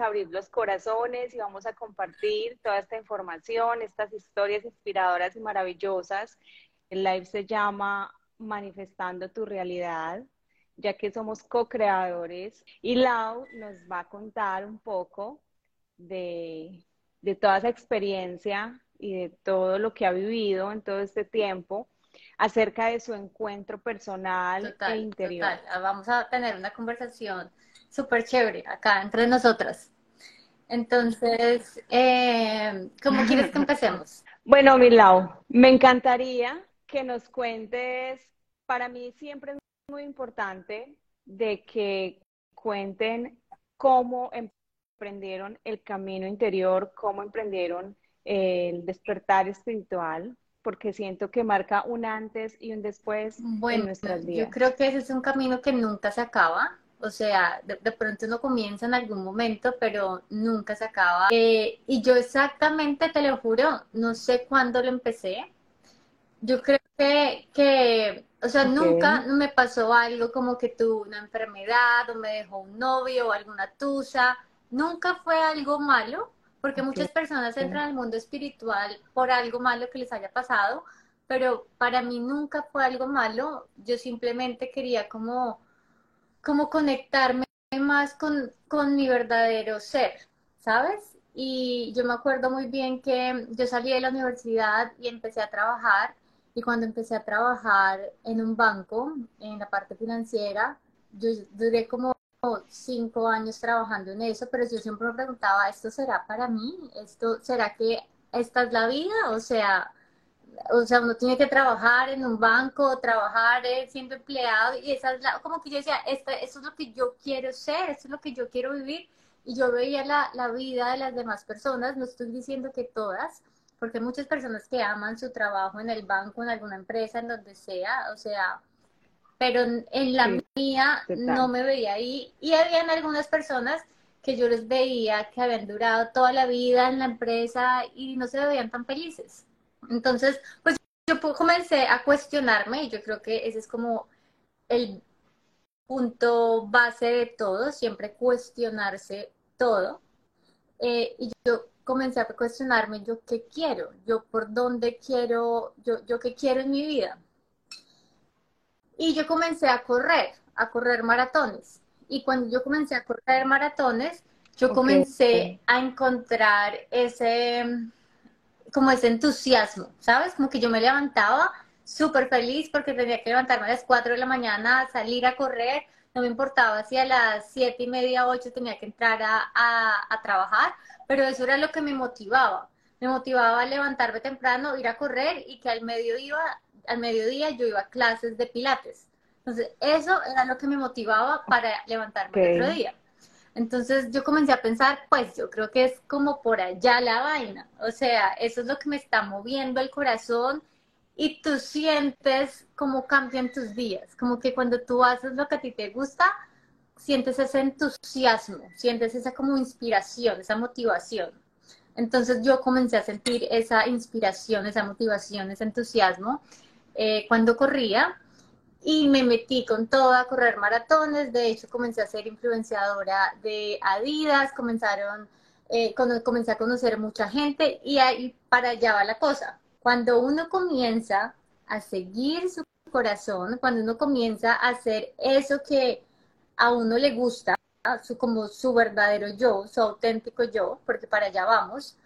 abrir los corazones y vamos a compartir toda esta información, estas historias inspiradoras y maravillosas. El live se llama Manifestando tu realidad, ya que somos co-creadores y Lau nos va a contar un poco de, de toda esa experiencia y de todo lo que ha vivido en todo este tiempo acerca de su encuentro personal e interior. Total. Vamos a tener una conversación súper chévere acá entre nosotras. Entonces, eh, ¿cómo quieres que empecemos? Bueno, Milau, me encantaría que nos cuentes, para mí siempre es muy importante de que cuenten cómo emprendieron el camino interior, cómo emprendieron el despertar espiritual, porque siento que marca un antes y un después en nuestras vidas. Yo creo que ese es un camino que nunca se acaba. O sea, de, pronto uno comienza en algún momento, pero nunca se acaba. Eh, y yo exactamente, te lo juro, no sé cuándo lo empecé. Yo creo que, que o sea, nunca me pasó algo como que tuve una enfermedad o me dejó un novio o alguna tusa. Nunca fue algo malo porque muchas personas entran al mundo espiritual por algo malo que les haya pasado, pero para mí nunca fue algo malo, yo simplemente quería como, como conectarme más con, con mi verdadero ser, ¿sabes? Y yo me acuerdo muy bien que yo salí de la universidad y empecé a trabajar, y cuando empecé a trabajar en un banco, en la parte financiera, yo duré como cinco años trabajando en eso, pero yo siempre me preguntaba, ¿esto será para mí? ¿Esto será que esta es la vida? O sea, o sea, uno tiene que trabajar en un banco, trabajar eh, siendo empleado, y esa es la, como que yo decía, esto es lo que yo quiero ser, esto es lo que yo quiero vivir, y yo veía la, la vida de las demás personas, no estoy diciendo que todas, porque hay muchas personas que aman su trabajo en el banco, en alguna empresa, en donde sea, o sea, pero en la mía no me veía ahí. Y habían algunas personas que yo les veía que habían durado toda la vida en la empresa y no se veían tan felices. Entonces, pues yo comencé a cuestionarme y yo creo que ese es como el punto base de todo, siempre cuestionarse todo. Eh, y yo comencé a cuestionarme yo qué quiero, yo por dónde quiero, yo, yo qué quiero en mi vida. Y yo comencé a correr, a correr maratones. Y cuando yo comencé a correr maratones, yo comencé a encontrar ese, como ese entusiasmo, ¿sabes? Como que yo me levantaba súper feliz porque tenía que levantarme a las 4 de la mañana, salir a correr, no me importaba si a las siete y media, 8 tenía que entrar a, a, trabajar, pero eso era lo que me motivaba. Me motivaba a levantarme temprano, ir a correr y que al medio iba, al mediodía yo iba a clases de pilates. Entonces, eso era lo que me motivaba para levantarme el otro día. Entonces yo comencé a pensar, pues yo creo que es como por allá la vaina. O sea, eso es lo que me está moviendo el corazón y tú sientes cómo cambian tus días. Como que cuando tú haces lo que a ti te gusta, sientes ese entusiasmo, sientes esa como inspiración, esa motivación. Entonces yo comencé a sentir esa inspiración, esa motivación, ese entusiasmo eh, cuando corría y me metí con todo a correr maratones. De hecho, comencé a ser influenciadora de Adidas, comenzaron, eh, comencé a conocer mucha gente y ahí para allá va la cosa. Cuando uno comienza a seguir su corazón, cuando uno comienza a hacer eso que a uno le gusta, su, como su verdadero yo, su auténtico yo, porque para allá vamos,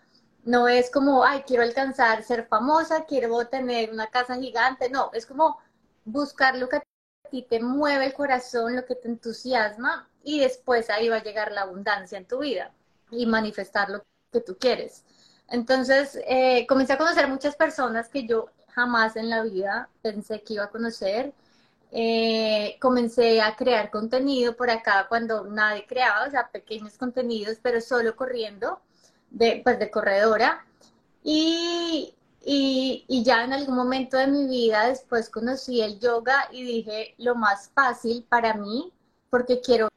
no es como, ay, quiero alcanzar, ser famosa, quiero tener una casa gigante. No, es como buscar lo que a ti te mueve el corazón, lo que te entusiasma y después ahí va a llegar la abundancia en tu vida y manifestar lo que tú quieres. Entonces, eh, comencé a conocer muchas personas que yo jamás en la vida pensé que iba a conocer. Eh, comencé a crear contenido por acá cuando nadie creaba, o sea, pequeños contenidos, pero solo corriendo de, pues, de corredora. Y, y, y, ya en algún momento de mi vida después conocí el yoga y dije lo más fácil para mí, porque quiero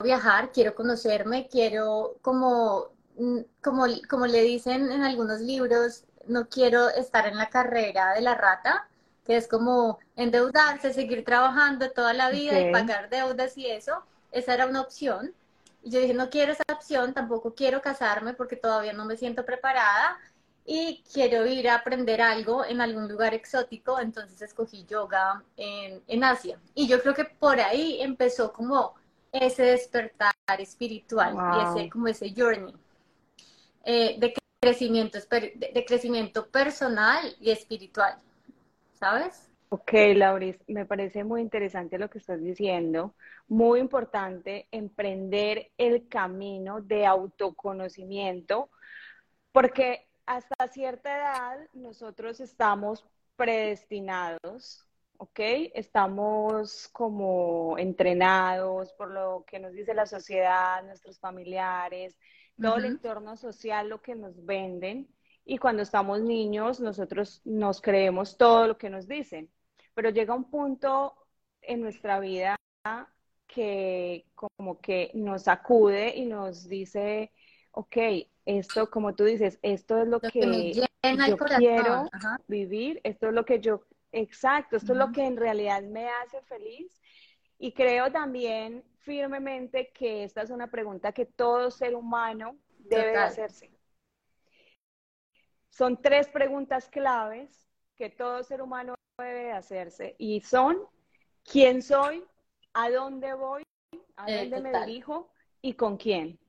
viajar, quiero conocerme, quiero como, mm, como, como le dicen en algunos libros, no quiero estar en la carrera de la rata, que es como endeudarse, seguir trabajando toda la vida y pagar deudas y eso. Esa era una opción. Y yo dije, no quiero esa opción, tampoco quiero casarme porque todavía no me siento preparada y quiero ir a aprender algo en algún lugar exótico, entonces escogí yoga en, en Asia. Y yo creo que por ahí empezó como ese despertar espiritual y ese, como ese journey eh, de, crecimiento, de crecimiento personal y espiritual, ¿sabes? Ok, Lauris, me parece muy interesante lo que estás diciendo. Muy importante emprender el camino de autoconocimiento, porque hasta cierta edad nosotros estamos predestinados, ¿ok? Estamos como entrenados por lo que nos dice la sociedad, nuestros familiares, todo el entorno social, lo que nos venden. Y cuando estamos niños, nosotros nos creemos todo lo que nos dicen. Pero llega un punto en nuestra vida que como que nos acude y nos dice, ok, esto, como tú dices, esto es lo, que, yo quiero vivir, esto es lo que yo, exacto, esto es lo que en realidad me hace feliz. Y creo también firmemente que esta es una pregunta que todo ser humano debe hacerse. Son tres preguntas claves que todo ser humano debe hacerse y son quién soy, a dónde voy, a eh, dónde me dirijo y con quién.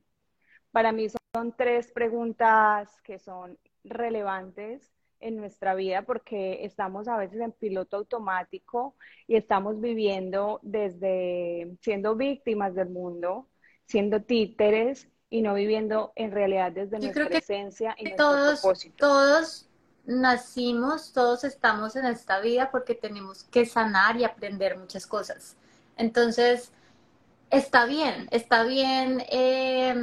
Para mí son tres preguntas que son relevantes en nuestra vida porque estamos a veces en piloto automático y estamos viviendo desde siendo víctimas del mundo, siendo títeres y no viviendo en realidad desde nuestra esencia y nuestro todos, propósito. Todos nacimos, todos estamos en esta vida porque tenemos que sanar y aprender muchas cosas. Entonces, está bien, está bien eh,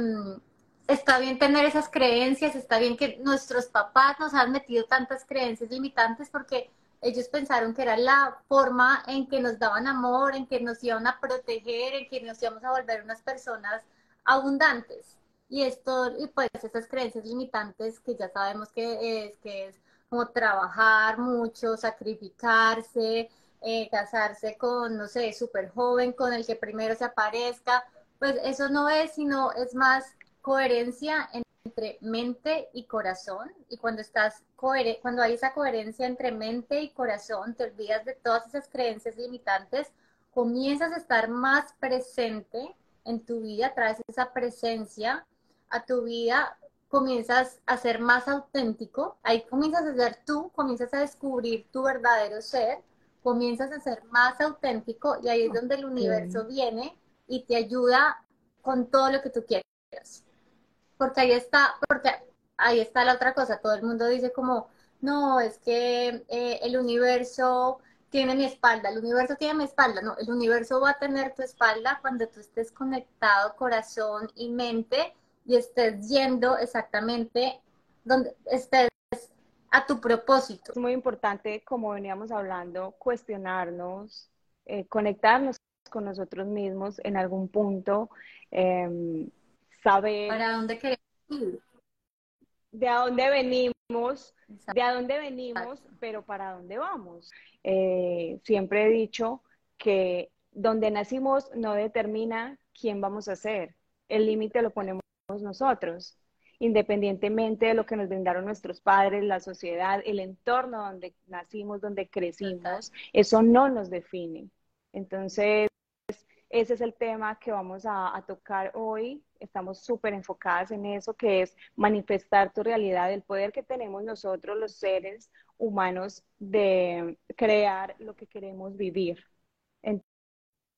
está bien tener esas creencias, está bien que nuestros papás nos han metido tantas creencias limitantes porque ellos pensaron que era la forma en que nos daban amor, en que nos iban a proteger, en que nos íbamos a volver unas personas abundantes. Y esto, y pues esas creencias limitantes que ya sabemos que es, que es como trabajar mucho, sacrificarse, eh, casarse con, no sé, súper joven, con el que primero se aparezca, pues eso no es, sino es más coherencia entre mente y corazón y cuando estás cuando hay esa coherencia entre mente y corazón, te olvidas de todas esas creencias limitantes, comienzas a estar más presente en tu vida, traes esa presencia a tu vida, comienzas a ser más auténtico, ahí comienzas a ser tú, comienzas a descubrir tu verdadero ser, comienzas a ser más auténtico y ahí es donde el universo viene y te ayuda con todo lo que tú quieras porque ahí está, porque ahí está la otra cosa, todo el mundo dice como, no, es que eh, el universo tiene mi espalda, el universo tiene mi espalda, no, el universo va a tener tu espalda cuando tú estés conectado corazón y mente y estés yendo exactamente donde estés a tu propósito. Es muy importante, como veníamos hablando, cuestionarnos, eh, conectarnos con nosotros mismos en algún punto. Eh, saber... ¿Para dónde queremos ir? De a dónde venimos, de a dónde venimos, pero para dónde vamos. Eh, siempre he dicho que donde nacimos no determina quién vamos a ser. El límite lo ponemos nosotros, independientemente de lo que nos brindaron nuestros padres, la sociedad, el entorno donde nacimos, donde crecimos, eso no nos define. Entonces, ese es el tema que vamos a, tocar hoy. Estamos súper enfocadas en eso, que es manifestar tu realidad, el poder que tenemos nosotros, los seres humanos, de crear lo que queremos vivir.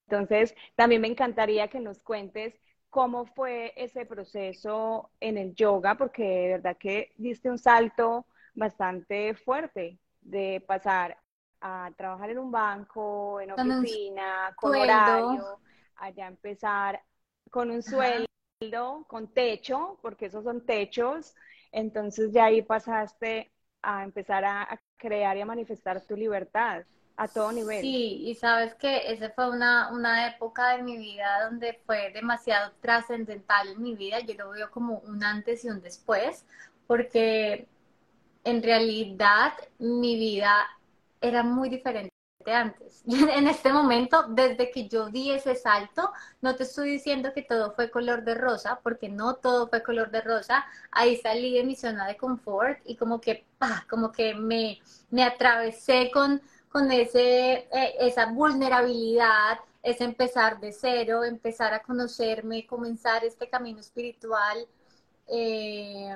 Entonces, también me encantaría que nos cuentes cómo fue ese proceso en el yoga, porque de verdad que diste un salto bastante fuerte de pasar a trabajar en un banco, en oficina, con horario, allá empezar con un sueldo, con techo, porque esos son techos, entonces ya ahí pasaste a empezar a, crear y a manifestar tu libertad a todo nivel. Sí, y sabes que esa fue una, una época de mi vida donde fue demasiado trascendental en mi vida, yo lo veo como un antes y un después, porque en realidad mi vida era muy diferente antes. En este momento, desde que yo di ese salto, no te estoy diciendo que todo fue color de rosa, porque no todo fue color de rosa. Ahí salí de mi zona de confort y como que, como que me, me atravesé con, con ese, eh, esa vulnerabilidad, es empezar de cero, empezar a conocerme, comenzar este camino espiritual. Eh,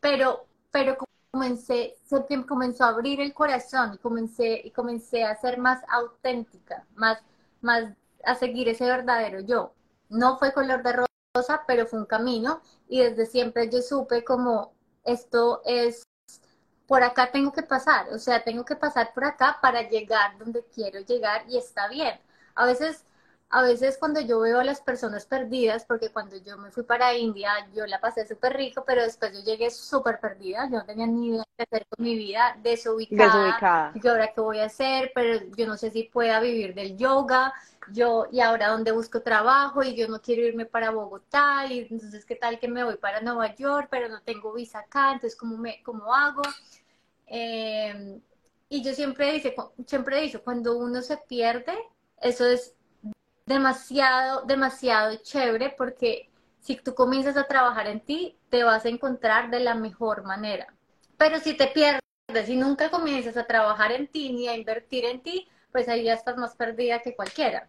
pero, pero comencé, se comenzó a abrir el corazón y comencé, y comencé a ser más auténtica, más, más a seguir ese verdadero yo. No fue color de rosa, pero fue un camino y desde siempre yo supe como esto es, por acá tengo que pasar, o sea, tengo que pasar por acá para llegar donde quiero llegar y está bien. A veces a veces cuando yo veo a las personas perdidas, porque cuando yo me fui para India, yo la pasé súper rico, pero después yo llegué súper perdida, yo no tenía ni idea de hacer con mi vida, desubicada, desubicada. ¿Y ahora qué voy a hacer? Pero yo no sé si pueda vivir del yoga, yo, y ahora dónde busco trabajo, y yo no quiero irme para Bogotá, y entonces qué tal que me voy para Nueva York, pero no tengo visa acá, entonces ¿cómo, me, cómo hago? Em, y yo siempre, dice, siempre he dicho, cuando uno se pierde, eso es demasiado, demasiado chévere porque si tú comienzas a trabajar en ti, te vas a encontrar de la mejor manera. Pero si te pierdes y nunca comienzas a trabajar en ti ni a invertir en ti, pues ahí ya estás más perdida que cualquiera.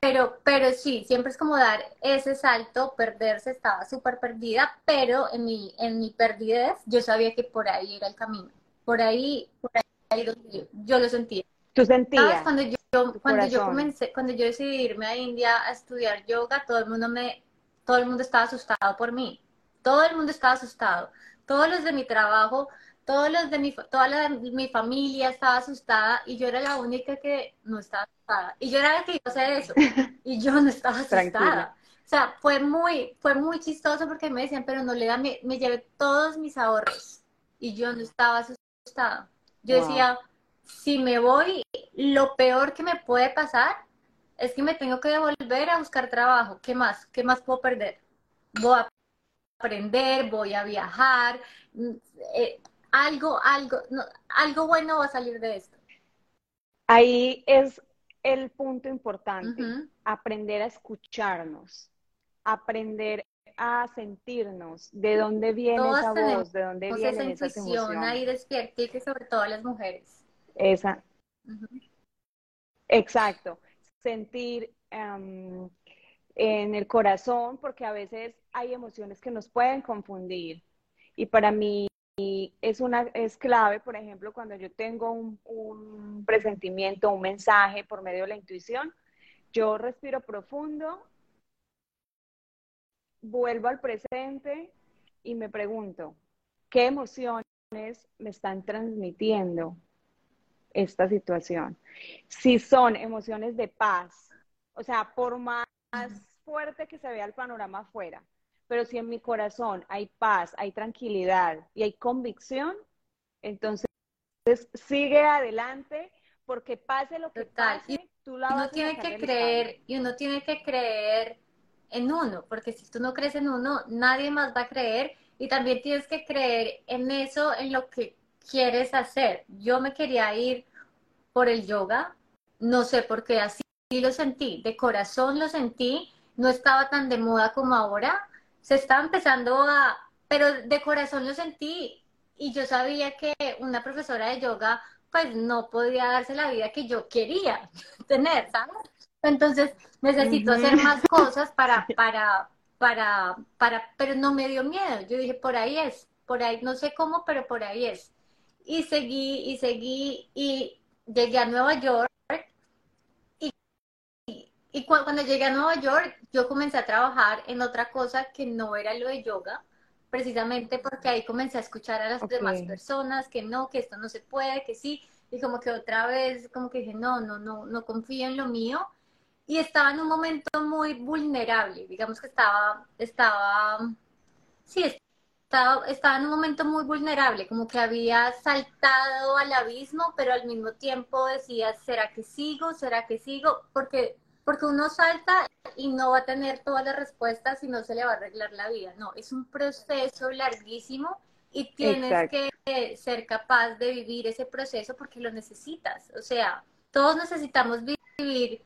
Pero, pero sí, siempre es como dar ese salto, perderse, estaba súper perdida, pero en mi, en mi perdidez yo sabía que por ahí era el camino. Por ahí, por ahí yo, yo lo sentía. ¿Tú sentías? Cuando yo, cuando yo comencé, cuando yo decidí irme a India a estudiar yoga, todo el mundo me, todo el mundo estaba asustado por mí. Todo el mundo estaba asustado. Todos los de mi trabajo, todos los de mi, toda la, mi familia estaba asustada y yo era la única que no estaba asustada. Y yo era la que iba a hacer eso. Y yo no estaba asustada. O sea, fue muy, fue muy chistoso porque me decían, pero no le da, me, me llevé todos mis ahorros. Y yo no estaba asustada. Yo decía, si me voy, lo peor que me puede pasar es que me tengo que devolver a buscar trabajo. ¿Qué más? ¿Qué más puedo perder? Voy a aprender, voy a viajar, mm, eh, algo, algo, algo bueno va a salir de esto. Ahí es el punto importante, aprender a escucharnos, aprender a sentirnos, de dónde viene esa voz, de dónde viene esa emociones. ahí despierta y sobre todo las mujeres. Esa. Exacto. Sentir em, en el corazón, porque a veces hay emociones que nos pueden confundir. Y para mí es, una, es clave, por ejemplo, cuando yo tengo un, un presentimiento, un mensaje por medio de la intuición, yo respiro profundo, vuelvo al presente y me pregunto, ¿qué emociones me están transmitiendo esta situación. Si son emociones de paz, o sea, por más fuerte que se vea el panorama afuera, pero si en mi corazón hay paz, hay tranquilidad y hay convicción, entonces sigue adelante porque pase lo que pase, tú la uno tiene que creer y uno tiene que creer en uno, porque si tú no crees en uno, nadie más va a creer y también tienes que creer en eso, en lo que quieres hacer. Yo me quería ir por el yoga, no sé por qué, así lo sentí, de corazón lo sentí, no estaba tan de moda como ahora, se estaba empezando a, pero de corazón lo sentí y yo sabía que una profesora de yoga pues no podía darse la vida que yo quería tener, ¿sabes? Entonces necesito hacer más cosas para, para, para, para, pero no me dio miedo. Yo dije, por ahí es, por ahí, no sé cómo, pero por ahí es y seguí y seguí y llegué a Nueva York y, y, cuando llegué a Nueva York yo comencé a trabajar en otra cosa que no era lo de yoga, precisamente porque ahí comencé a escuchar a las demás personas que no, que esto no se puede, que sí, y como que otra vez como que dije, no, no, no, no confío en lo mío. Y estaba en un momento muy vulnerable, digamos que estaba, estaba, sí, estaba, en un momento muy vulnerable, como que había saltado al abismo, pero al mismo tiempo decía, ¿será que sigo? ¿Será que sigo? Porque, porque uno salta y no va a tener todas las respuestas y no se le va a arreglar la vida. No, es un proceso larguísimo y tienes que ser capaz de vivir ese proceso porque lo necesitas. O sea, todos necesitamos vivir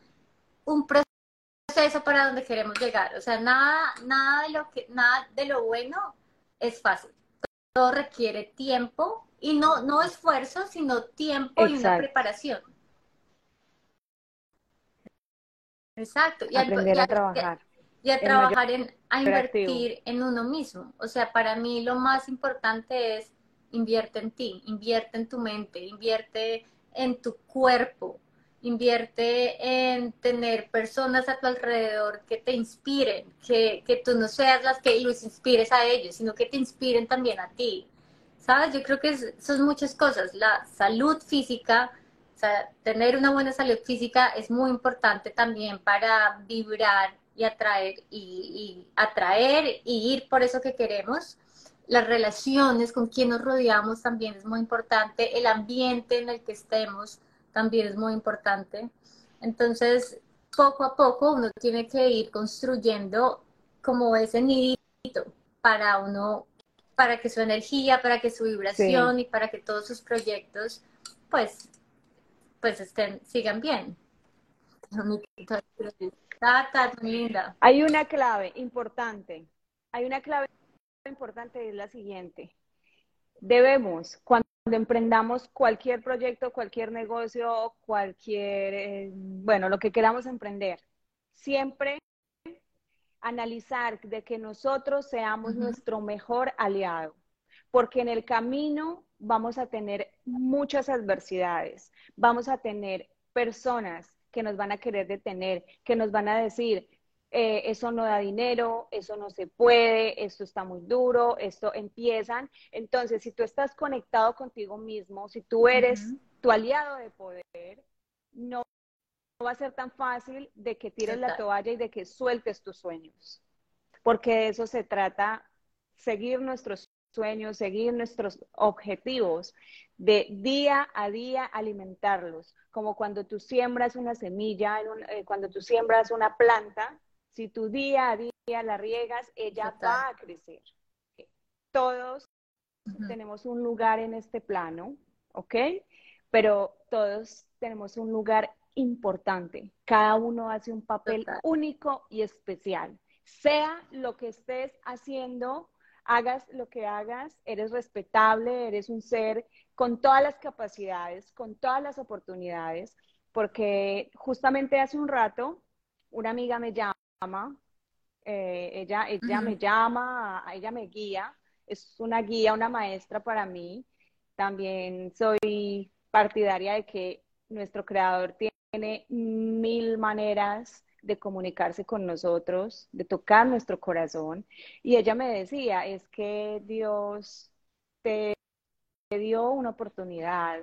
un proceso para donde queremos llegar. O sea, nada, nada de lo que, nada de lo bueno es fácil. Todo requiere tiempo y no, no esfuerzo, sino tiempo y una preparación. Exacto. Y Aprender a trabajar y a trabajar en, a invertir en uno mismo. O sea, para mí lo más importante es invierte en ti, invierte en tu mente, invierte en tu cuerpo, invierte en tener personas a tu alrededor que te inspiren, que, que tú no seas las que los inspires a ellos, sino que te inspiren también a ti. ¿Sabes? Yo creo que son muchas cosas. La salud física, o sea, tener una buena salud física es muy importante también para vibrar y atraer y, atraer y ir por eso que queremos. Las relaciones con quien nos rodeamos también es muy importante, el ambiente en el que estemos también es muy importante. Entonces, poco a poco uno tiene que ir construyendo como ese nidito para uno, para que su energía, para que su vibración y para que todos sus proyectos, pues, pues estén, sigan bien. Hay una clave importante. Hay una clave importante, es la siguiente. Debemos, cuando emprendamos cualquier proyecto, cualquier negocio, cualquier, eh, bueno, lo que queramos emprender, siempre analizar de que nosotros seamos nuestro mejor aliado, porque en el camino vamos a tener muchas adversidades, vamos a tener personas que nos van a querer detener, que nos van a decir, eh, eso no da dinero, eso no se puede, esto está muy duro, esto empiezan. Entonces, si tú estás conectado contigo mismo, si tú eres tu aliado de poder, no va a ser tan fácil de que tires la toalla y de que sueltes tus sueños, porque de eso se trata, seguir nuestros sueños, seguir nuestros objetivos, de día a día alimentarlos, como cuando tú siembras una semilla, eh, cuando tú siembras una planta, si tú día a día la riegas, ella va a crecer. Todos tenemos un lugar en este plano, ¿ok? Pero todos tenemos un lugar importante. Cada uno hace un papel único y especial. Sea lo que estés haciendo, hagas lo que hagas, eres respetable, eres un ser con todas las capacidades, con todas las oportunidades, porque justamente hace un rato una amiga me llama, eh, ella, ella me llama, ella me guía, es una guía, una maestra para mí. También soy partidaria de que nuestro creador tiene mil maneras de comunicarse con nosotros, de tocar nuestro corazón. Y ella me decía, es que Dios te dio una oportunidad.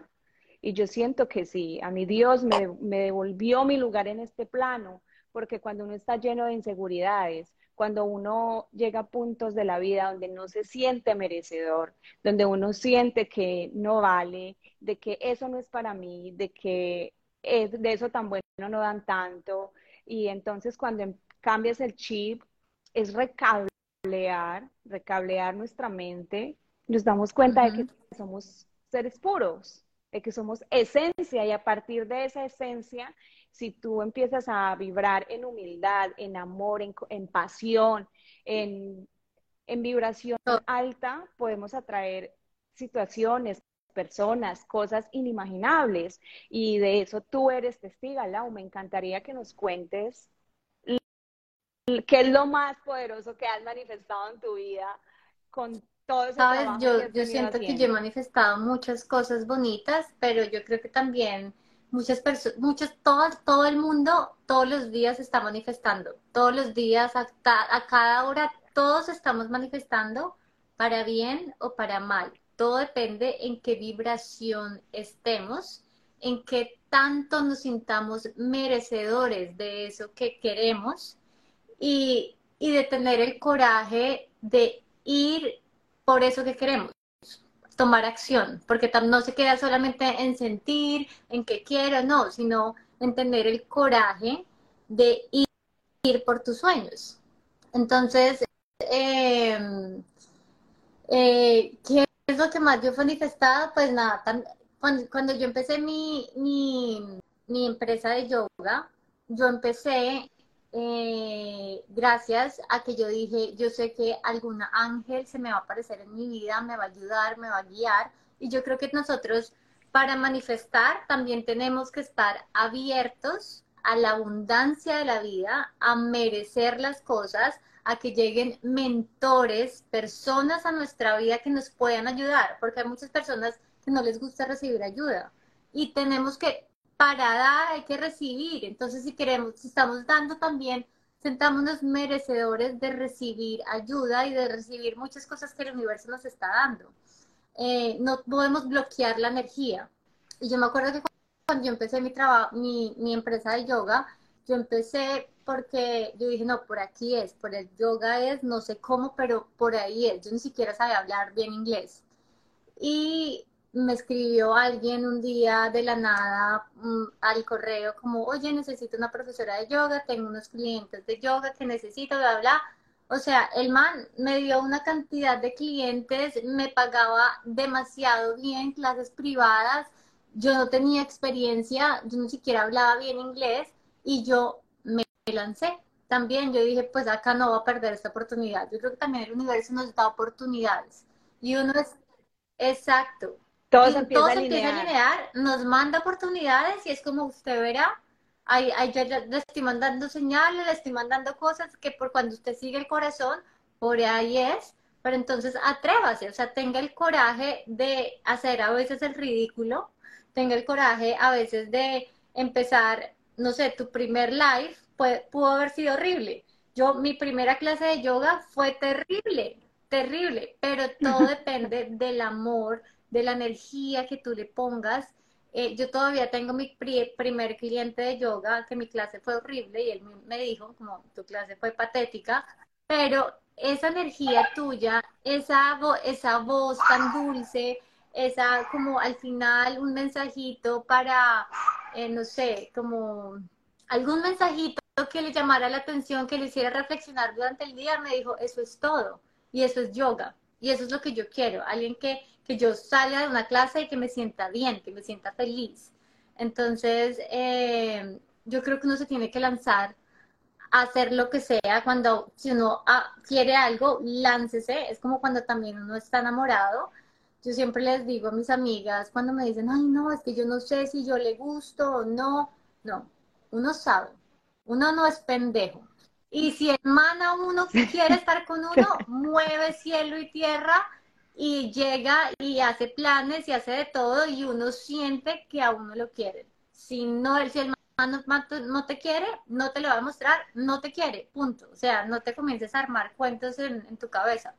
Y yo siento que sí, a mi Dios me, me devolvió mi lugar en este plano, porque cuando uno está lleno de inseguridades, cuando uno llega a puntos de la vida donde no se siente merecedor, donde uno siente que no vale, de que eso no es para mí, de que es, de eso tan bueno no dan tanto. Y entonces cuando em, cambias el chip, es recablear, recablear nuestra mente nos damos cuenta de que somos seres puros, de que somos esencia y a partir de esa esencia, si tú empiezas a vibrar en humildad, en amor, en, pasión, en, en vibración alta, podemos atraer situaciones, personas, cosas inimaginables. Y de eso tú eres testiga, Lau. Me encantaría que nos cuentes qué es lo más poderoso que has manifestado en tu vida con Sabes, yo, yo siento que yo he manifestado muchas cosas bonitas, pero yo creo que también muchas personas, muchas, todo, todo el mundo todos los días está manifestando, todos los días, a, a cada hora, todos estamos manifestando para bien o para mal. Todo depende en qué vibración estemos, en qué tanto nos sintamos merecedores de eso que queremos y, y de tener el coraje de ir por eso que queremos tomar acción, porque no se queda solamente en sentir, en que quiero, no, sino en tener el coraje de ir, por tus sueños. Entonces, em, eh, ¿qué es lo que más yo he manifestado? Pues nada, cuando, cuando, yo empecé mi, mi, empresa de yoga, yo empecé eh, gracias a que yo dije, yo sé que algún ángel se me va a aparecer en mi vida, me va a ayudar, me va a guiar. Y yo creo que nosotros para manifestar también tenemos que estar abiertos a la abundancia de la vida, a merecer las cosas, a que lleguen mentores, personas a nuestra vida que nos puedan ayudar, porque hay muchas personas que no les gusta recibir ayuda. Y tenemos que, para dar, hay que recibir. Entonces, si queremos, si estamos dando también, sentámonos merecedores de recibir ayuda y de recibir muchas cosas que el universo nos está dando. Eh, no podemos bloquear la energía. Y yo me acuerdo que cuando yo empecé mi trabajo, mi, mi empresa de yoga, yo empecé porque yo dije, no, por aquí es, por el yoga es, no sé cómo, pero por ahí es. Yo ni siquiera sabía hablar bien inglés. Y me escribió alguien un día de la nada mm, al correo como, oye, necesito una profesora de yoga, tengo unos clientes de yoga que necesito, bla, bla. O sea, el man me dio una cantidad de clientes, me pagaba demasiado bien, clases privadas, yo no tenía experiencia, yo ni siquiera hablaba bien inglés y yo me lancé. También yo dije, pues acá no voy a perder esta oportunidad. Yo creo que también el universo nos da oportunidades. Y uno es, exacto. Todo se empieza, a, alinear. nos manda oportunidades y es como usted verá, ahí, ahí le estoy mandando señales, le estoy mandando cosas que por cuando usted sigue el corazón, por ahí es. Pero entonces atrévase, o sea, tenga el coraje de hacer a veces el ridículo, tenga el coraje a veces de empezar no sé, tu primer live pudo haber sido horrible. Yo, mi primera clase de yoga fue terrible, terrible, pero todo depende del amor, de la energía que tú le pongas. Eh, yo todavía tengo mi primer cliente de yoga, que mi clase fue horrible y él me dijo, como tu clase fue patética, pero esa energía tuya, esa, esa voz tan dulce, esa como al final un mensajito para, eh, no sé, como algún mensajito que le llamara la atención, que le hiciera reflexionar durante el día, me dijo, eso es todo. Y eso es yoga. Y eso es lo que yo quiero. Alguien que, que yo salga de una clase y que me sienta bien, que me sienta feliz. Entonces, eh, yo creo que uno se tiene que lanzar a hacer lo que sea. Cuando, si uno ah, quiere algo, láncese. Es como cuando también uno está enamorado yo siempre les digo a mis amigas cuando me dicen, ay, no, es que yo no sé si yo le gusto o no. No, uno sabe, uno no es pendejo. Y si hermana uno quiere estar con uno, mueve cielo y tierra y llega y hace planes y hace de todo y uno siente que a uno lo quiere. Si no, si el no te quiere, no te lo va a mostrar, no te quiere, punto. O sea, no te comiences a armar cuentos en, en tu cabeza.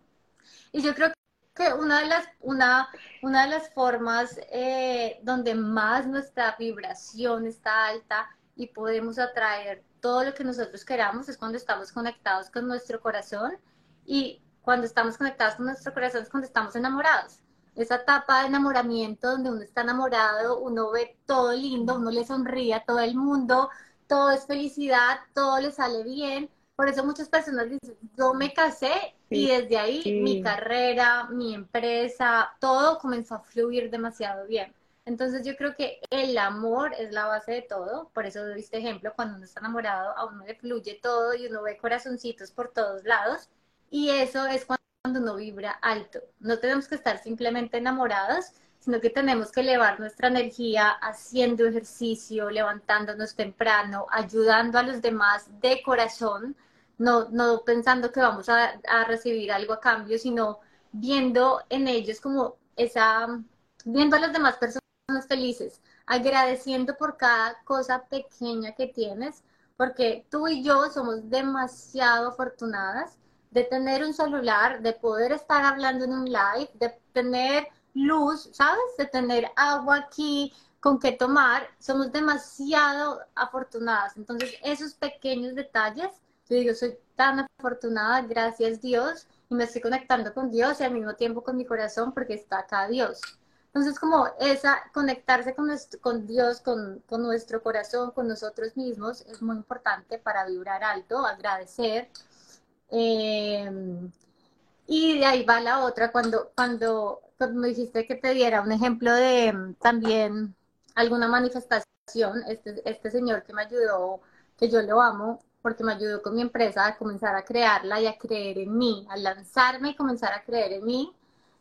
Y yo creo que que una de las, una, una de las formas eh, donde más nuestra vibración está alta y podemos atraer todo lo que nosotros queramos es cuando estamos conectados con nuestro corazón y cuando estamos conectados con nuestro corazón es cuando estamos enamorados. Esa etapa de enamoramiento donde uno está enamorado, uno ve todo lindo, uno le sonríe a todo el mundo, todo es felicidad, todo le sale bien. Por eso muchas personas dicen, yo me casé y desde ahí mi carrera, mi empresa, todo comenzó a fluir demasiado bien. Entonces yo creo que el amor es la base de todo, por eso doy este ejemplo, cuando uno está enamorado a uno le fluye todo y uno ve corazoncitos por todos lados y eso es cuando uno vibra alto. No tenemos que estar simplemente enamorados, sino que tenemos que elevar nuestra energía haciendo ejercicio, levantándonos temprano, ayudando a los demás de corazón, no, no pensando que vamos a, recibir algo a cambio, sino viendo en ellos como esa, viendo a las demás personas felices, agradeciendo por cada cosa pequeña que tienes, porque tú y yo somos demasiado afortunadas de tener un celular, de poder estar hablando en un live, de tener luz, ¿sabes? De tener agua aquí con qué tomar. Somos demasiado afortunadas. Entonces, esos pequeños detalles yo digo, soy tan afortunada, gracias Dios, y me estoy conectando con Dios y al mismo tiempo con mi corazón porque está acá Dios. Entonces, como esa, conectarse con, Dios, con, nuestro corazón, con nosotros mismos, es muy importante para vibrar alto, agradecer. Eh, y de ahí va la otra, cuando, cuando me dijiste que te diera un ejemplo de mm, también alguna manifestación, este, este señor que me ayudó, que yo lo amo, porque me ayudó con mi empresa a comenzar a crearla y a creer en mí, a lanzarme y comenzar a creer en mí.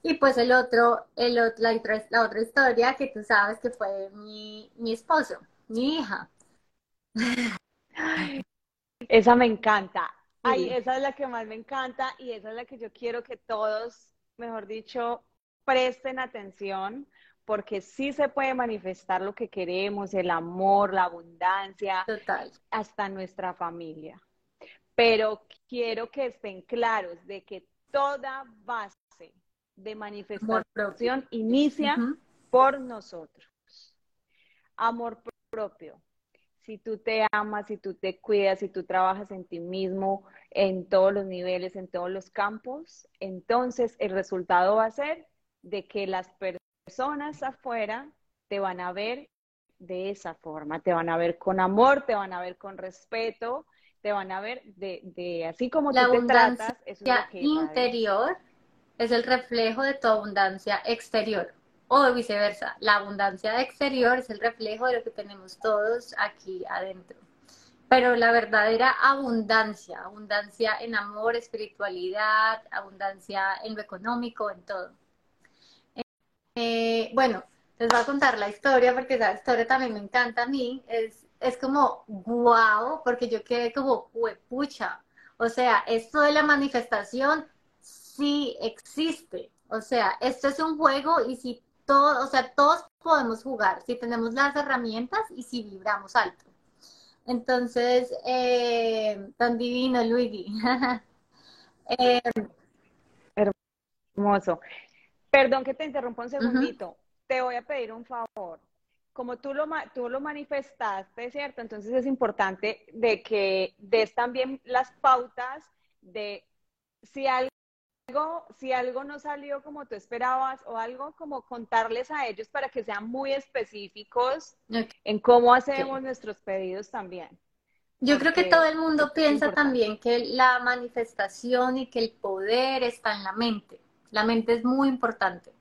Y pues el otro, el otro la, la otra historia que tú sabes que fue mi, mi esposo, mi hija. Esa me encanta. Ay, esa es la que más me encanta y esa es la que yo quiero que todos, mejor dicho, presten atención porque sí se puede manifestar lo que queremos, el amor, la abundancia, Total. hasta nuestra familia. Pero quiero que estén claros de que toda base de manifestación inicia por nosotros. Amor propio si tú te amas, si tú te cuidas, si tú trabajas en ti mismo en todos los niveles, en todos los campos, entonces el resultado va a ser de que las personas afuera te van a ver de esa forma, te van a ver con amor, te van a ver con respeto, te van a ver de, así como La tú te tratas. Eso interior es el reflejo de tu abundancia exterior o viceversa. La abundancia exterior es el reflejo de lo que tenemos todos aquí adentro. Pero la verdadera abundancia, abundancia en amor, espiritualidad, abundancia en lo económico, en todo. Eh, bueno, les voy a contar la historia porque esa historia también me encanta a mí. Es, es como guau, porque yo quedé como pucha. O sea, esto de la manifestación sí existe. O sea, esto es un juego y si todo, o sea, todos podemos jugar si tenemos las herramientas y si vibramos alto. Entonces, eh, tan divino, Luigi. Eh, Hermoso. Perdón que te interrumpa un segundito. Te voy a pedir un favor. Como tú lo, tú lo manifestaste, ¿cierto? Entonces es importante de que des también las pautas de si algo si algo no salió como tú esperabas o algo, como contarles a ellos para que sean muy específicos en cómo hacemos nuestros pedidos también. Yo creo que todo el mundo piensa también que la manifestación y que el poder está en la mente. La mente es muy importante,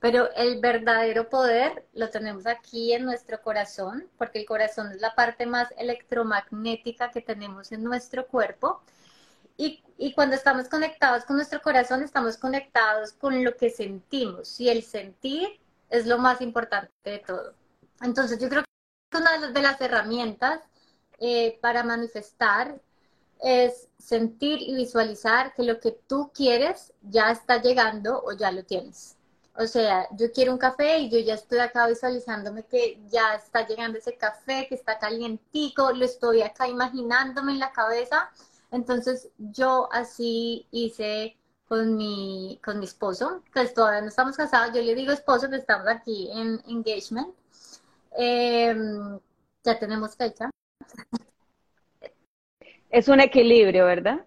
pero el verdadero poder lo tenemos aquí en nuestro corazón, porque el corazón es la parte más electromagnética que tenemos en nuestro cuerpo y, cuando estamos conectados con nuestro corazón, estamos conectados con lo que sentimos. Y el sentir es lo más importante de todo. Entonces, yo creo que una de las herramientas eh, para manifestar es sentir y visualizar que lo que tú quieres ya está llegando o ya lo tienes. O sea, yo quiero un café y yo ya estoy acá visualizándome que ya está llegando ese café, que está calientico, lo estoy acá imaginándome en la cabeza entonces yo así hice con mi, con mi esposo, pues todavía no estamos casados, yo le digo esposo, pero estamos aquí en engagement. Em, ya tenemos fecha. Es un equilibrio, ¿verdad?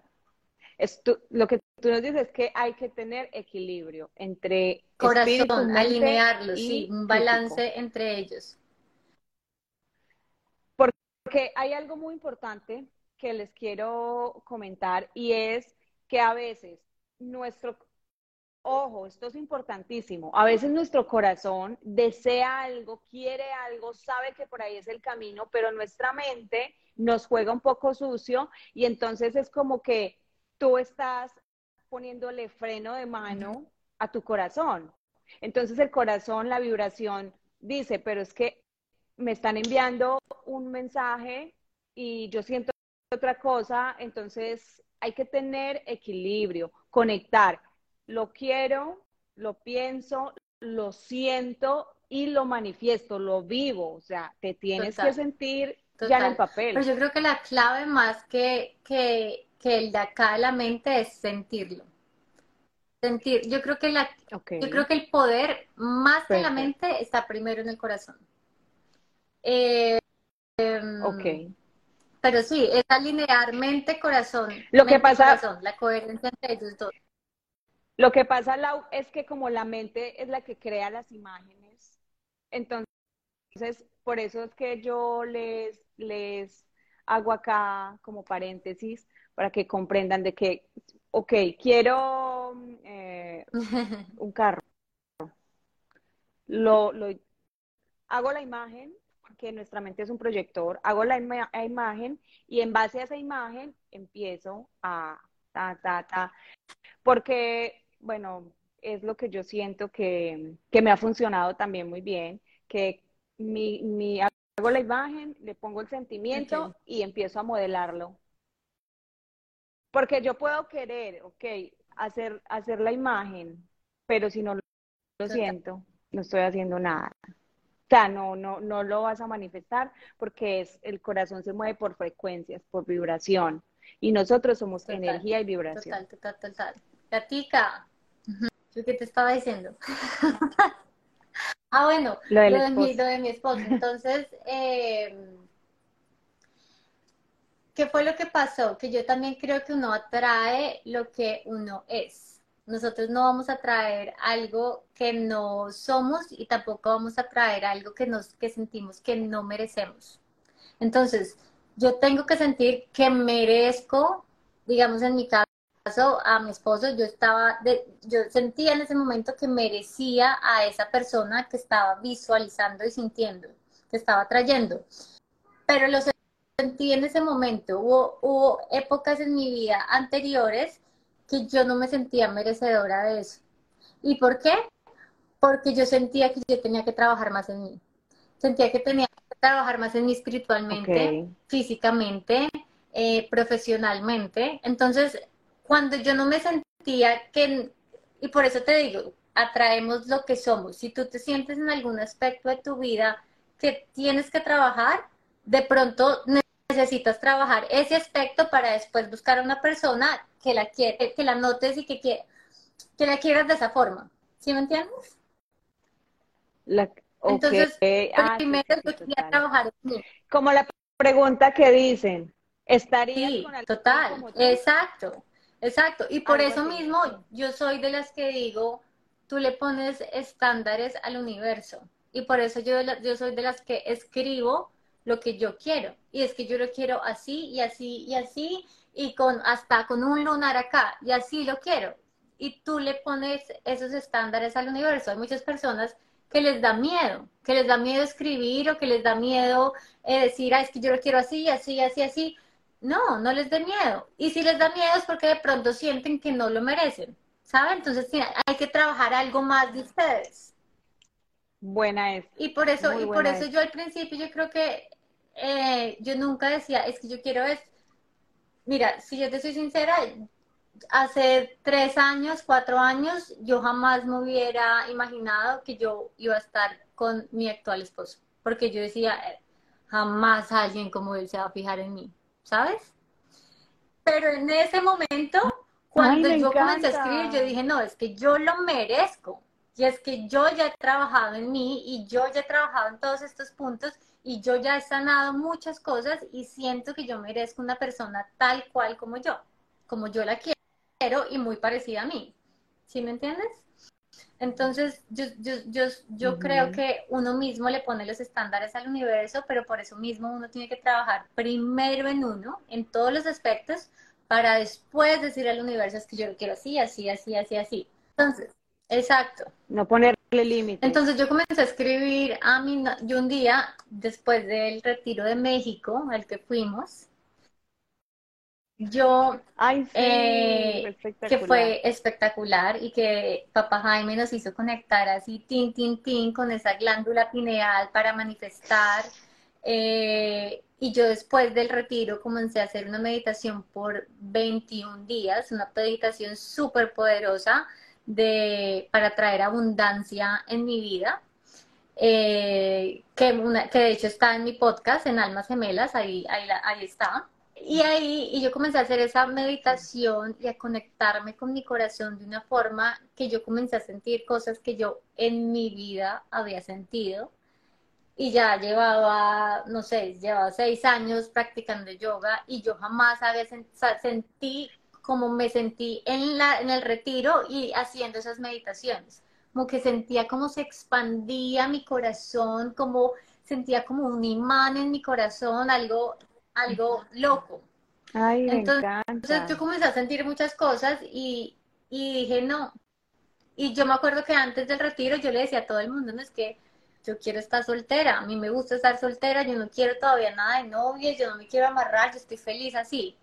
Es lo que tú nos dices es que hay que tener equilibrio entre corazón, alinearlo, sí, un balance entre ellos. Porque hay algo muy importante que les quiero comentar y es que a veces nuestro, ojo, esto es importantísimo, a veces nuestro corazón desea algo, quiere algo, sabe que por ahí es el camino, pero nuestra mente nos juega un poco sucio y entonces es como que tú estás poniéndole freno de mano a tu corazón. Entonces el corazón, la vibración dice, pero es que me están enviando un mensaje y yo siento otra cosa, entonces hay que tener equilibrio, conectar. Lo quiero, lo pienso, lo siento y lo manifiesto, lo vivo. O sea, te tienes que sentir ya en el papel. Pero yo creo que la clave más que, que, que el de acá de la mente es sentirlo. Sentir, yo creo que la, yo creo que el poder más que la mente está primero en el corazón. Eh, ok. Pero sí, es alinear mente, corazón. Lo que pasa. la coherencia entre ellos dos. Lo que pasa, Lau, es que como la mente es la que crea las imágenes, entonces, por eso es que yo les, les hago acá como paréntesis para que comprendan de que, ok, quiero eh, un carro. lo, lo hago la imagen, porque nuestra mente es un proyector, hago la imagen y en base a esa imagen empiezo a ta, ta, ta, porque, bueno, es lo que yo siento que, que me ha funcionado también muy bien, que mi, mi, hago la imagen, le pongo el sentimiento y empiezo a modelarlo. Porque yo puedo querer, ok, hacer, hacer la imagen, pero si no lo siento, no estoy haciendo nada. Sea, no, no, no lo vas a manifestar porque es, el corazón se mueve por frecuencias, por vibración. Y nosotros somos energía y vibración. Total, total, total. Gatica, ¿yo qué te estaba diciendo? ah, bueno, lo, de, mi, lo de, mi, esposo. Entonces, eh, ¿qué fue lo que pasó? Que yo también creo que uno atrae lo que uno es. Nosotros no vamos a traer algo que no somos y tampoco vamos a traer algo que, nos, que sentimos que no merecemos. Entonces, yo tengo que sentir que merezco, digamos en mi caso, a mi esposo, yo estaba, yo sentía en ese momento que merecía a esa persona que estaba visualizando y sintiendo, que estaba trayendo. Pero lo sentí en ese momento. Hubo, hubo épocas en mi vida anteriores que yo no me sentía merecedora de eso. ¿Y por qué? Porque yo sentía que yo tenía que trabajar más en mí. Sentía que tenía que trabajar más en mí espiritualmente, físicamente, eh, profesionalmente. Entonces, cuando yo no me sentía que, y por eso te digo, atraemos lo que somos. Si tú te sientes en algún aspecto de tu vida que tienes que trabajar, de pronto necesitas trabajar ese aspecto para después buscar a una persona que la quiere, que la notes y que, que, que la quieras de esa forma. ¿Sí me entiendes? Entonces, ah, primero yo quería trabajar en mí. Como la pregunta que dicen, ¿estaría sí, total, exacto, exacto. Y por eso mismo yo soy de las que digo, tú le pones estándares al universo. Y por eso yo, yo soy de las que escribo lo que yo quiero. Y es que yo lo quiero así y así y así y con hasta con un lunar acá y así lo quiero. Y tú le pones esos estándares al universo. Hay muchas personas que les da miedo, que les da miedo escribir o que les da miedo eh, decir, ah, es que yo lo quiero así, así, así, así. No, no les dé miedo. Y si les da miedo es porque de pronto sienten que no lo merecen, ¿saben? Entonces hay que trabajar algo más de ustedes. Buena es. Y por eso, y por eso yo al principio yo creo que eh, yo nunca decía, es que yo quiero esto. Mira, si yo te soy sincera, hace tres años, cuatro años, yo jamás me hubiera imaginado que yo iba a estar con mi actual esposo, porque yo decía, jamás alguien como él se va a fijar en mí, ¿sabes? Pero en ese momento, cuando yo comencé a escribir, yo dije, no, es que yo lo merezco. Y es que yo ya he trabajado en mí y yo ya he trabajado en todos estos puntos y yo ya he sanado muchas cosas y siento que yo merezco una persona tal cual como yo, como yo la quiero y muy parecida a mí. ¿Sí me entiendes? Entonces, yo, yo, yo, yo creo que uno mismo le pone los estándares al universo, pero por eso mismo uno tiene que trabajar primero en uno, en todos los aspectos, para después decir al universo es que yo lo quiero así, así, así, así, así. Entonces, exacto. No ponerle límites. Entonces yo comencé a escribir a mi, yo un día, después del retiro de México, al que fuimos, yo, eh, que fue espectacular y que papá Jaime nos hizo conectar así, tin, tin, tin, con esa glándula pineal para manifestar. Eh, y yo después del retiro comencé a hacer una meditación por 21 días, una meditación súper poderosa de, para traer abundancia en mi vida. Eh, que, que de hecho está en mi podcast, en Almas Gemelas, ahí, ahí, ahí está. Y ahí y yo comencé a hacer esa meditación y a conectarme con mi corazón de una forma que yo comencé a sentir cosas que yo en mi vida había sentido. Y ya llevaba, no sé, llevaba seis años practicando yoga y yo jamás había sentí como me sentí en, la, en el retiro y haciendo esas meditaciones. Como que sentía como se expandía mi corazón, como sentía como un imán en mi corazón, algo algo loco. Ay, entonces, entonces yo comencé a sentir muchas cosas y, y dije, no, Y yo me acuerdo que antes del retiro yo le decía a todo el mundo, no es que yo quiero estar soltera, a mí me gusta estar soltera, yo no quiero todavía nada de novia, yo no me quiero amarrar, yo estoy feliz así.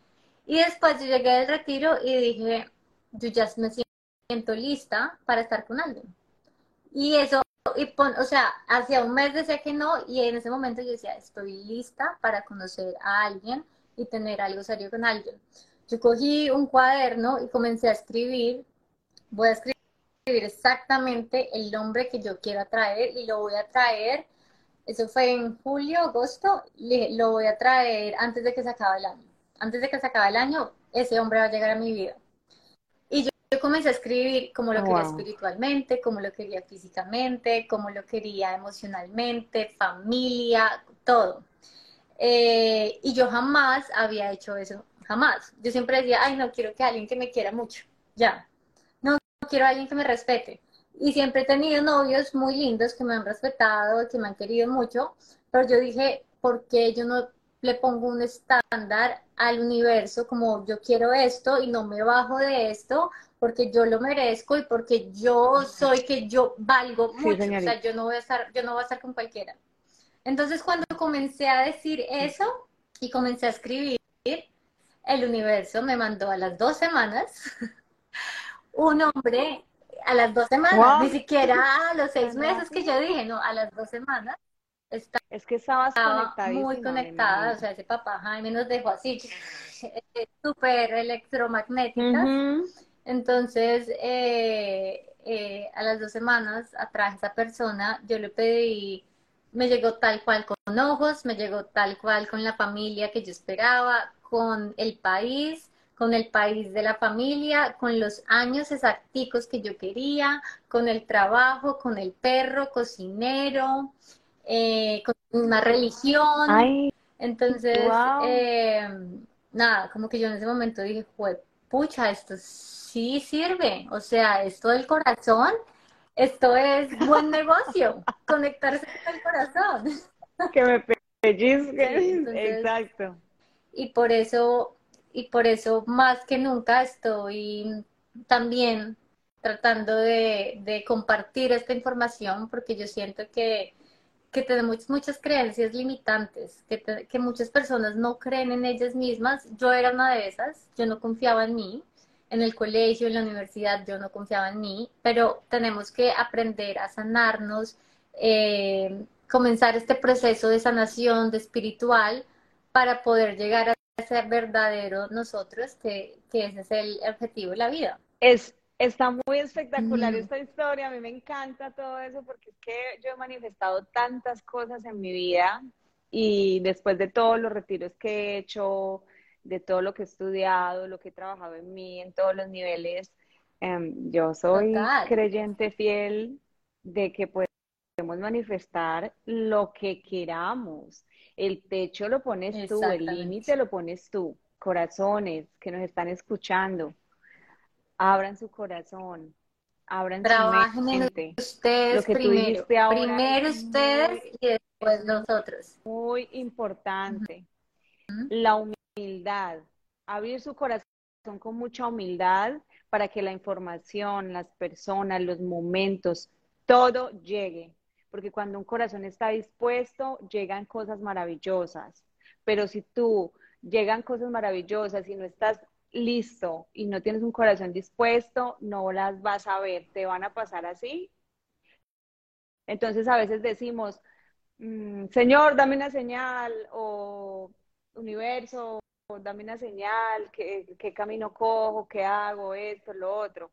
Y después yo llegué del retiro y dije, yo ya me siento lista para estar con alguien. Y eso, y o sea, hacía un mes decía que no y en ese momento yo decía, estoy lista para conocer a alguien y tener algo serio con alguien. Yo cogí un cuaderno y comencé a escribir, voy a escribir exactamente el nombre que yo quiero traer y lo voy a traer, eso fue en julio, agosto, lo voy a traer antes de que se acabe el año. Antes de que se acabe el año, ese hombre va a llegar a mi vida. Y yo, comencé a escribir cómo lo quería espiritualmente, cómo lo quería físicamente, cómo lo quería emocionalmente, familia, todo. Eh, y yo jamás había hecho eso, jamás. Yo siempre decía, ay, no quiero que alguien que me quiera mucho, ya, quiero a alguien que me respete. Y siempre he tenido novios muy lindos que me han respetado, que me han querido mucho, pero yo dije, ¿por qué yo no le pongo un estándar al universo como yo quiero esto y no me bajo de esto porque yo lo merezco y porque yo soy que yo valgo mucho, o sea, yo no voy a estar yo no voy a estar con cualquiera. Entonces, cuando comencé a decir eso y comencé a escribir, el universo me mandó a las dos semanas un hombre a las dos semanas, ni siquiera a los seis meses que yo dije, no, a las dos semanas. Es que estabas muy conectada, o sea, ese papá Jaime nos dejó así, súper electromagnéticas. Entonces, eh, eh, a las dos semanas atraje a esa persona, yo le pedí, me llegó tal cual con ojos, me llegó tal cual con la familia que yo esperaba, con el país, con el país de la familia, con los años exacticos que yo quería, con el trabajo, con el perro, cocinero, eh, con una religión. Entonces, eh, nada, como que yo en ese momento dije, pucha, esto sí sirve. O sea, esto del corazón, esto es buen negocio, conectarse con el corazón. Que me pellizque. Exacto. Y por eso y por eso más que nunca estoy también tratando de, compartir esta información porque yo siento que, tenemos muchas creencias limitantes, que, que muchas personas no creen en ellas mismas. Yo era una de esas, yo no confiaba en mí. En el colegio, en la universidad, yo no confiaba en mí, pero tenemos que aprender a sanarnos, eh, comenzar este proceso de sanación, de espiritual, para poder llegar a ese verdadero nosotros, que, ese es el objetivo de la vida. Es, está muy espectacular esta historia, a mí me encanta todo eso porque es que yo he manifestado tantas cosas en mi vida y después de todos los retiros que he hecho, de todo lo que he estudiado, lo que he trabajado en mí, en todos los niveles, em, yo soy creyente fiel de que podemos manifestar lo que queramos. El techo lo pones tú, el límite lo pones tú. Corazones que nos están escuchando, abran su corazón, abran su mente. ustedes primero. primero ustedes y después nosotros. Muy importante. La humildad. Abrir su corazón con mucha humildad para que la información, las personas, los momentos, todo llegue porque cuando un corazón está dispuesto, llegan cosas maravillosas. Pero si tú llegan cosas maravillosas y no estás listo y no tienes un corazón dispuesto, no las vas a ver, te van a pasar así. Entonces a veces decimos, mm, Señor, dame una señal, o universo, dame una señal, ¿qué, camino cojo, qué hago, esto, lo otro.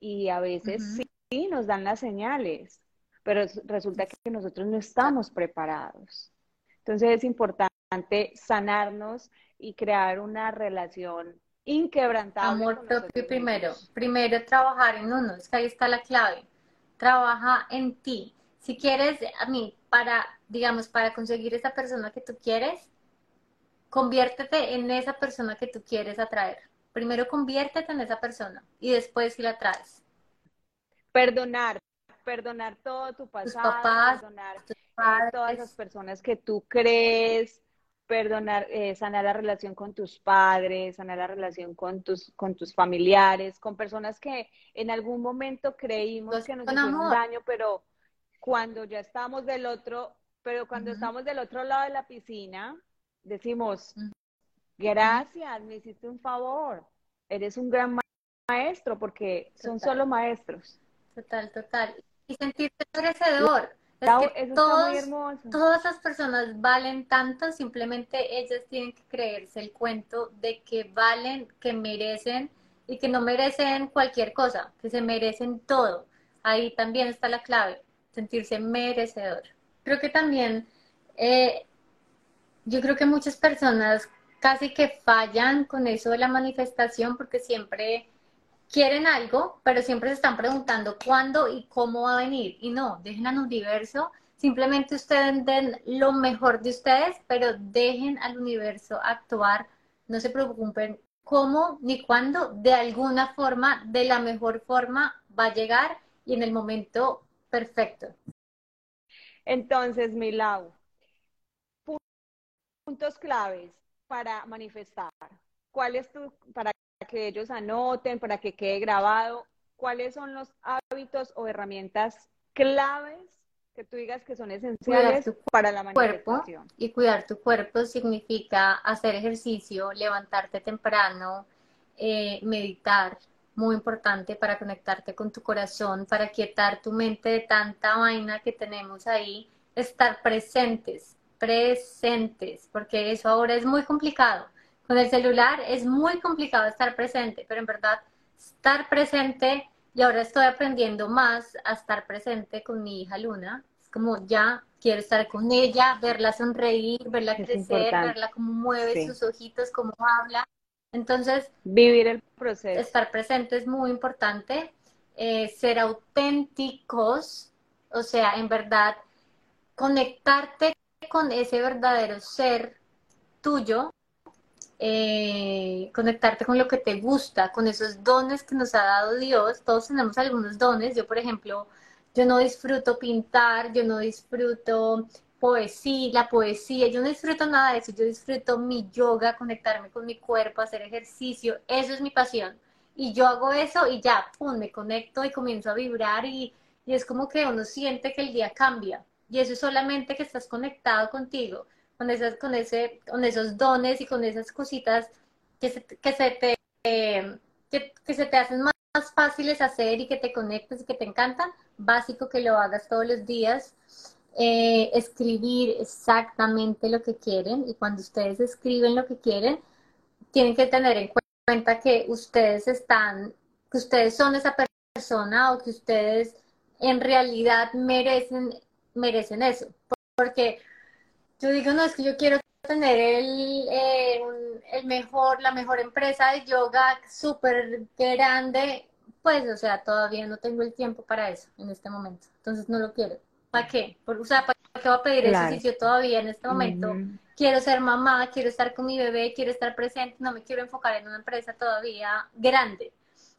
Y a veces sí nos dan las señales, pero resulta que nosotros no estamos preparados. Entonces es importante sanarnos y crear una relación inquebrantable. Amor propio primero. Primero trabajar en uno, es que ahí está la clave. Trabaja en ti. Si quieres, a mí, para, digamos, para conseguir esa persona que tú quieres, conviértete en esa persona que tú quieres atraer. Primero conviértete en esa persona y después si la traes. Perdonar, perdonar todo tu pasado, perdonar a todas las personas que tú crees perdonar, eh, sanar la relación con tus padres, sanar la relación con tus, con tus familiares, con personas que en algún momento creímos que nos hicieron daño, pero cuando ya estamos del otro, pero cuando estamos del otro lado de la piscina, decimos, gracias, me hiciste un favor, eres un gran maestro, porque son solo maestros. Total, total. Y sentirte merecedor. Es que todos, todas las personas valen tanto, simplemente ellas tienen que creerse el cuento de que valen, que merecen y que no merecen cualquier cosa, que se merecen todo. Ahí también está la clave, sentirse merecedor. Creo que también, eh, yo creo que muchas personas casi que fallan con eso de la manifestación porque siempre quieren algo, pero siempre se están preguntando cuándo y cómo va a venir. Y no, dejen al universo, simplemente ustedes den lo mejor de ustedes, pero dejen al universo actuar. No se preocupen cómo ni cuándo, de alguna forma, de la mejor forma va a llegar y en el momento perfecto. Entonces, Milau, puntos claves para manifestar. ¿Cuál es tu, para que ellos anoten, para que quede grabado, cuáles son los hábitos o herramientas claves que tú digas que son esenciales para la manifestación. Cuerpo, y cuidar tu cuerpo significa hacer ejercicio, levantarte temprano, eh, meditar, muy importante para conectarte con tu corazón, para quietar tu mente de tanta vaina que tenemos ahí, estar presentes, presentes, porque eso ahora es muy complicado con el celular es muy complicado estar presente, pero en verdad estar presente, y ahora estoy aprendiendo más a estar presente con mi hija Luna, es como ya quiero estar con ella, verla sonreír, verla crecer, verla cómo mueve sus ojitos, cómo habla. Entonces, vivir el proceso. Estar presente es muy importante, eh, ser auténticos, o sea, en verdad, conectarte con ese verdadero ser tuyo, eh, conectarte con lo que te gusta, con esos dones que nos ha dado Dios. Todos tenemos algunos dones. Yo, por ejemplo, yo no disfruto pintar, yo no disfruto poesía, la poesía, yo no disfruto nada de eso, yo disfruto mi yoga, conectarme con mi cuerpo, hacer ejercicio, eso es mi pasión. Y yo hago eso y ya, pum, me conecto y comienzo a vibrar y, y es como que uno siente que el día cambia. Y eso es solamente que estás conectado contigo con, esas, con, ese, con esos dones y con esas cositas que se, te, que, se te hacen más, fáciles hacer y que te conectes y que te encantan, básico que lo hagas todos los días. Eh, escribir exactamente lo que quieren y cuando ustedes escriben lo que quieren, tienen que tener en cuenta que ustedes están, que ustedes son esa persona o que ustedes en realidad merecen, merecen eso. Porque yo digo, no, es que yo quiero tener el, eh, el mejor, la mejor empresa de yoga súper grande, pues, o sea, todavía no tengo el tiempo para eso en este momento. Entonces no lo quiero. ¿Para qué? Porque, o sea, ¿para qué voy a pedir ese sitio todavía en este momento? Quiero ser mamá, quiero estar con mi bebé, quiero estar presente, no me quiero enfocar en una empresa todavía grande.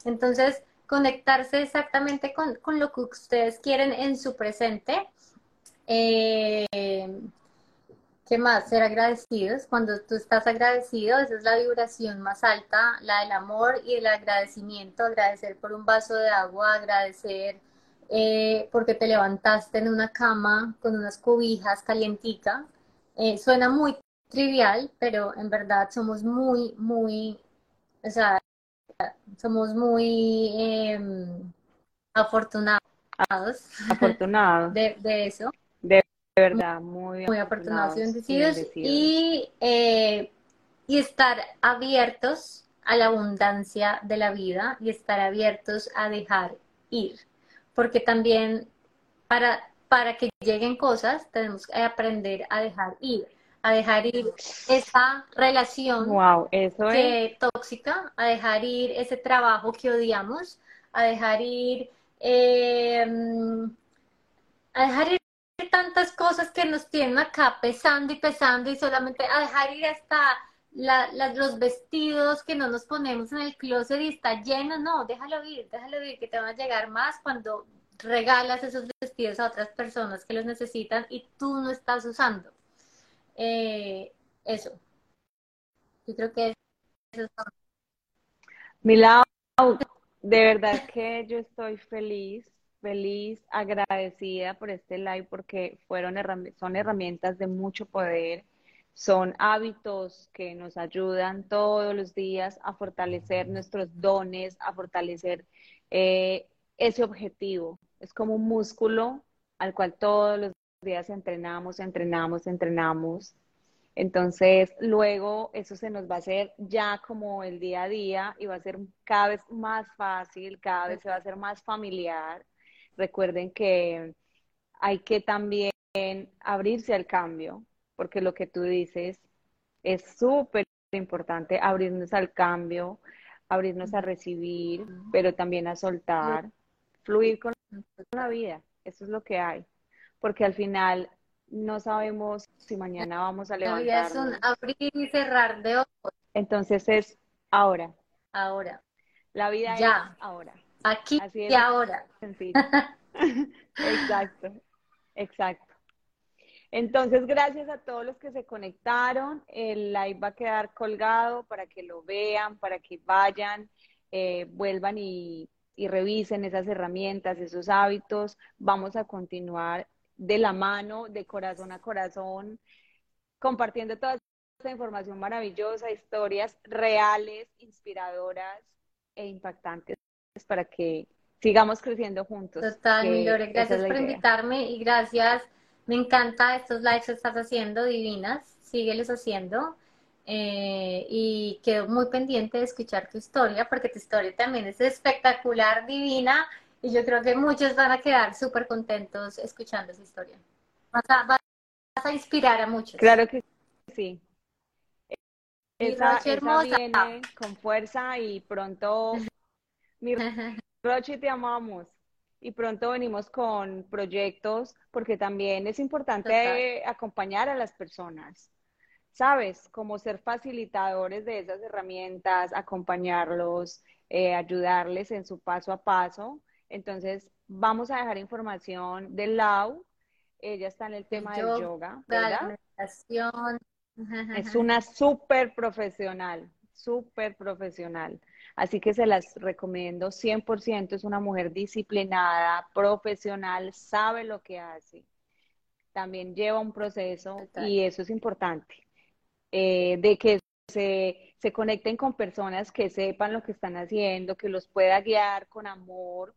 Entonces, conectarse exactamente con, con lo que ustedes quieren en su presente. Eh, ¿Qué más? Ser agradecidos. Cuando tú estás agradecido, esa es la vibración más alta, la del amor y el agradecimiento. Agradecer por un vaso de agua, agradecer eh, porque te levantaste en una cama con unas cobijas calientica. Eh, suena muy trivial, pero en verdad somos muy, muy, o sea, somos muy em, afortunados. Afortunados. De, de eso verdad, muy, muy afortunados y bendecidos. Y, eh, y estar abiertos a la abundancia de la vida y estar abiertos a dejar ir. Porque también para, para que lleguen cosas tenemos que aprender a dejar ir, a dejar ir esa relación wow, eso que, tóxica, a dejar ir ese trabajo que odiamos, a dejar ir, eh, a dejar ir tantas cosas que nos tienen acá pesando y pesando y solamente a dejar ir hasta los vestidos que no nos ponemos en el closet y está lleno, no, déjalo ir, déjalo ir, que te van a llegar más cuando regalas esos vestidos a otras personas que los necesitan y tú no estás usando. Eh, Eso. Yo creo que eso es... Milau, de verdad que yo estoy feliz, feliz, agradecida por este live porque fueron son herramientas de mucho poder, son hábitos que nos ayudan todos los días a fortalecer nuestros dones, a fortalecer eh, ese objetivo. Es como un músculo al cual todos los días entrenamos, entrenamos, entrenamos. Entonces, luego eso se nos va a hacer ya como el día a día y va a ser cada vez más fácil, cada vez se va a hacer más familiar. Recuerden que hay que también abrirse al cambio, porque lo que tú dices es súper importante, abrirnos al cambio, abrirnos a recibir, pero también a soltar, fluir con la vida. Eso es lo que hay. Porque al final no sabemos si mañana vamos a levantar. La vida es un abrir y cerrar de ojos. Entonces es ahora. Ahora. La vida ya. es ahora. Aquí y ahora. exacto, exacto. Entonces, gracias a todos los que se conectaron. El live va a quedar colgado para que lo vean, para que vayan, eh, vuelvan y, y revisen esas herramientas, esos hábitos. Vamos a continuar de la mano, de corazón a corazón, compartiendo toda esta información maravillosa, historias reales, inspiradoras e impactantes para que sigamos creciendo juntos. Total, Milore, gracias por invitarme y gracias. Me encanta estos lives que estás haciendo, divinas. Sígueles haciendo. Eh, y quedo muy pendiente de escuchar tu historia, porque tu historia también es espectacular, divina, y yo creo que muchos van a quedar súper contentos escuchando esa historia. Vas a, vas a, inspirar a muchos. Claro que sí. Esa, esa viene con fuerza y pronto, mi Rochi, te amamos. Y pronto venimos con proyectos, porque también es importante acompañar a las personas ¿sabes? Como ser facilitadores de esas herramientas, acompañarlos, eh, ayudarles en su paso a paso. Entonces, vamos a dejar información de Lau. Ella está en el tema del yoga, ¿verdad? Es una súper profesional, súper profesional. Así que se las recomiendo 100%. Es una mujer disciplinada, profesional, sabe lo que hace. También lleva un proceso y eso es importante. Eh, de que se, se conecten con personas que sepan lo que están haciendo, que los pueda guiar con amor,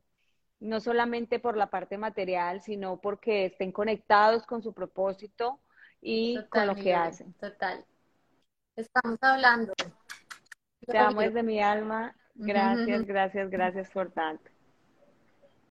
no solamente por la parte material, sino porque estén conectados con su propósito y con lo que hacen. Total. Estamos hablando. Te amo desde mi alma. Gracias, gracias, gracias por tanto.